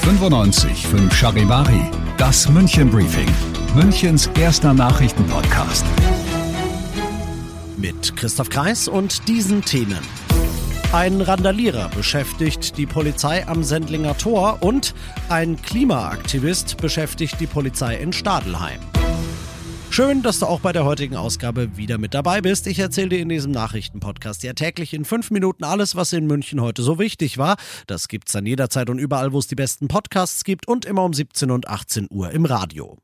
95 Charivari, das München Briefing, Münchens erster Nachrichtenpodcast. Mit Christoph Kreis und diesen Themen. Ein Randalierer beschäftigt die Polizei am Sendlinger Tor und ein Klimaaktivist beschäftigt die Polizei in Stadelheim. Schön, dass du auch bei der heutigen Ausgabe wieder mit dabei bist. Ich erzähle dir in diesem Nachrichtenpodcast ja täglich in fünf Minuten alles, was in München heute so wichtig war. Das gibt's dann jederzeit und überall, wo es die besten Podcasts gibt und immer um 17 und 18 Uhr im Radio.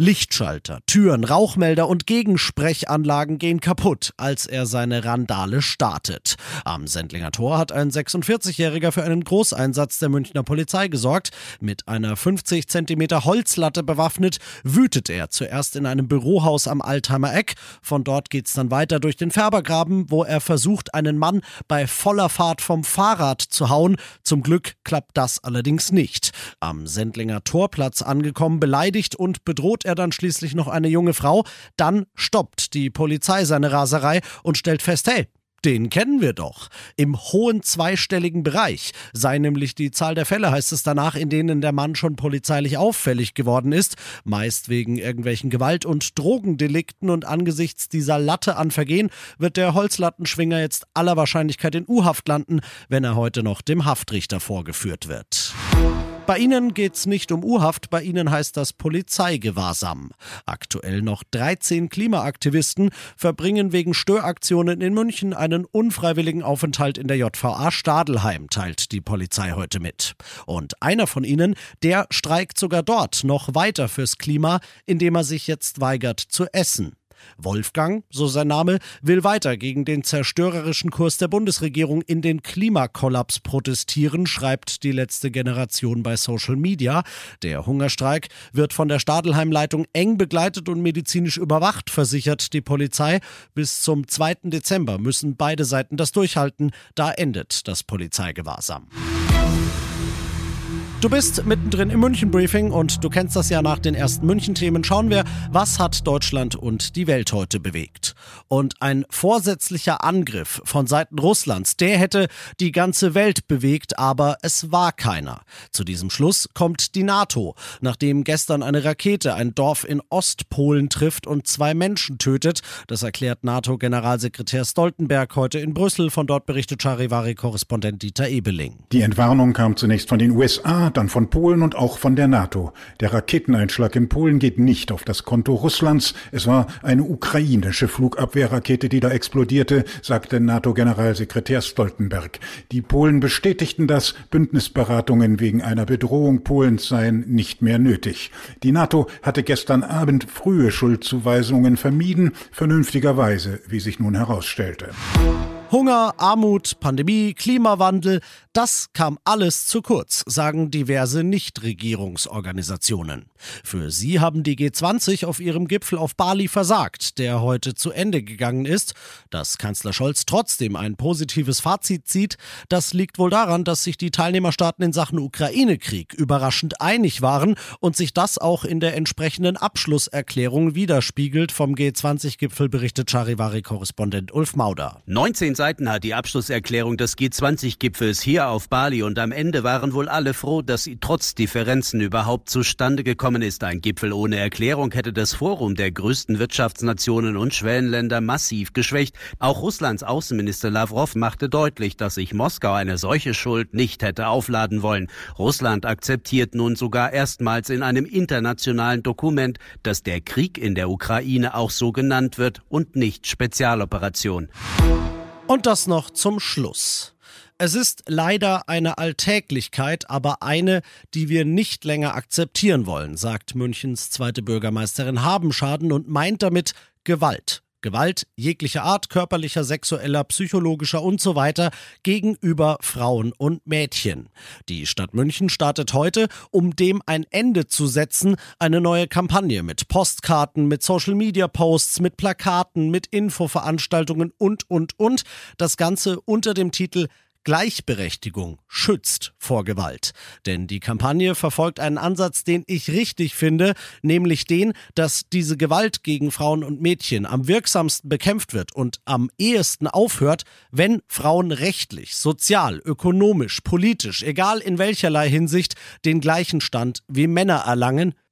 Lichtschalter, Türen, Rauchmelder und Gegensprechanlagen gehen kaputt, als er seine Randale startet. Am Sendlinger Tor hat ein 46-Jähriger für einen Großeinsatz der Münchner Polizei gesorgt. Mit einer 50 cm Holzlatte bewaffnet, wütet er zuerst in einem Bürohaus am Altheimer Eck. Von dort geht's dann weiter durch den Färbergraben, wo er versucht, einen Mann bei voller Fahrt vom Fahrrad zu hauen. Zum Glück klappt das allerdings nicht. Am Sendlinger Torplatz angekommen, beleidigt und bedroht er er dann schließlich noch eine junge Frau. Dann stoppt die Polizei seine Raserei und stellt fest, hey, den kennen wir doch. Im hohen zweistelligen Bereich sei nämlich die Zahl der Fälle, heißt es danach, in denen der Mann schon polizeilich auffällig geworden ist, meist wegen irgendwelchen Gewalt- und Drogendelikten und angesichts dieser Latte an Vergehen wird der Holzlattenschwinger jetzt aller Wahrscheinlichkeit in U-Haft landen, wenn er heute noch dem Haftrichter vorgeführt wird. Bei Ihnen geht es nicht um U-Haft, bei Ihnen heißt das Polizeigewahrsam. Aktuell noch 13 Klimaaktivisten verbringen wegen Störaktionen in München einen unfreiwilligen Aufenthalt in der JVA Stadelheim, teilt die Polizei heute mit. Und einer von ihnen, der streikt sogar dort noch weiter fürs Klima, indem er sich jetzt weigert zu essen. Wolfgang, so sein Name, will weiter gegen den zerstörerischen Kurs der Bundesregierung in den Klimakollaps protestieren, schreibt die letzte Generation bei Social Media. Der Hungerstreik wird von der Stadelheim-Leitung eng begleitet und medizinisch überwacht, versichert die Polizei. Bis zum 2. Dezember müssen beide Seiten das durchhalten. Da endet das Polizeigewahrsam. Du bist mittendrin im München-Briefing und du kennst das ja nach den ersten München-Themen. Schauen wir, was hat Deutschland und die Welt heute bewegt. Und ein vorsätzlicher Angriff von Seiten Russlands, der hätte die ganze Welt bewegt, aber es war keiner. Zu diesem Schluss kommt die NATO, nachdem gestern eine Rakete ein Dorf in Ostpolen trifft und zwei Menschen tötet. Das erklärt NATO-Generalsekretär Stoltenberg heute in Brüssel. Von dort berichtet Charivari-Korrespondent Dieter Ebeling. Die Entwarnung kam zunächst von den USA, dann von Polen und auch von der NATO. Der Raketeneinschlag in Polen geht nicht auf das Konto Russlands. Es war eine ukrainische Flugabwehrrakete, die da explodierte, sagte NATO-Generalsekretär Stoltenberg. Die Polen bestätigten das. Bündnisberatungen wegen einer Bedrohung Polens seien nicht mehr nötig. Die NATO hatte gestern Abend frühe Schuldzuweisungen vermieden, vernünftigerweise, wie sich nun herausstellte. Hunger, Armut, Pandemie, Klimawandel, das kam alles zu kurz, sagen diverse Nichtregierungsorganisationen. Für sie haben die G20 auf ihrem Gipfel auf Bali versagt, der heute zu Ende gegangen ist. Dass Kanzler Scholz trotzdem ein positives Fazit zieht, das liegt wohl daran, dass sich die Teilnehmerstaaten in Sachen Ukraine-Krieg überraschend einig waren und sich das auch in der entsprechenden Abschlusserklärung widerspiegelt. Vom G20-Gipfel berichtet Charivari-Korrespondent Ulf Mauder. 19 Seiten hat die Abschlusserklärung des G20-Gipfels hier auf Bali und am Ende waren wohl alle froh, dass sie trotz Differenzen überhaupt zustande gekommen ist. Ein Gipfel ohne Erklärung hätte das Forum der größten Wirtschaftsnationen und Schwellenländer massiv geschwächt. Auch Russlands Außenminister Lavrov machte deutlich, dass sich Moskau eine solche Schuld nicht hätte aufladen wollen. Russland akzeptiert nun sogar erstmals in einem internationalen Dokument, dass der Krieg in der Ukraine auch so genannt wird und nicht Spezialoperation. Und das noch zum Schluss. Es ist leider eine Alltäglichkeit, aber eine, die wir nicht länger akzeptieren wollen, sagt Münchens zweite Bürgermeisterin Habenschaden und meint damit Gewalt. Gewalt jeglicher Art, körperlicher, sexueller, psychologischer und so weiter gegenüber Frauen und Mädchen. Die Stadt München startet heute, um dem ein Ende zu setzen, eine neue Kampagne mit Postkarten, mit Social-Media-Posts, mit Plakaten, mit Infoveranstaltungen und, und, und. Das Ganze unter dem Titel Gleichberechtigung schützt vor Gewalt. Denn die Kampagne verfolgt einen Ansatz, den ich richtig finde, nämlich den, dass diese Gewalt gegen Frauen und Mädchen am wirksamsten bekämpft wird und am ehesten aufhört, wenn Frauen rechtlich, sozial, ökonomisch, politisch, egal in welcherlei Hinsicht, den gleichen Stand wie Männer erlangen.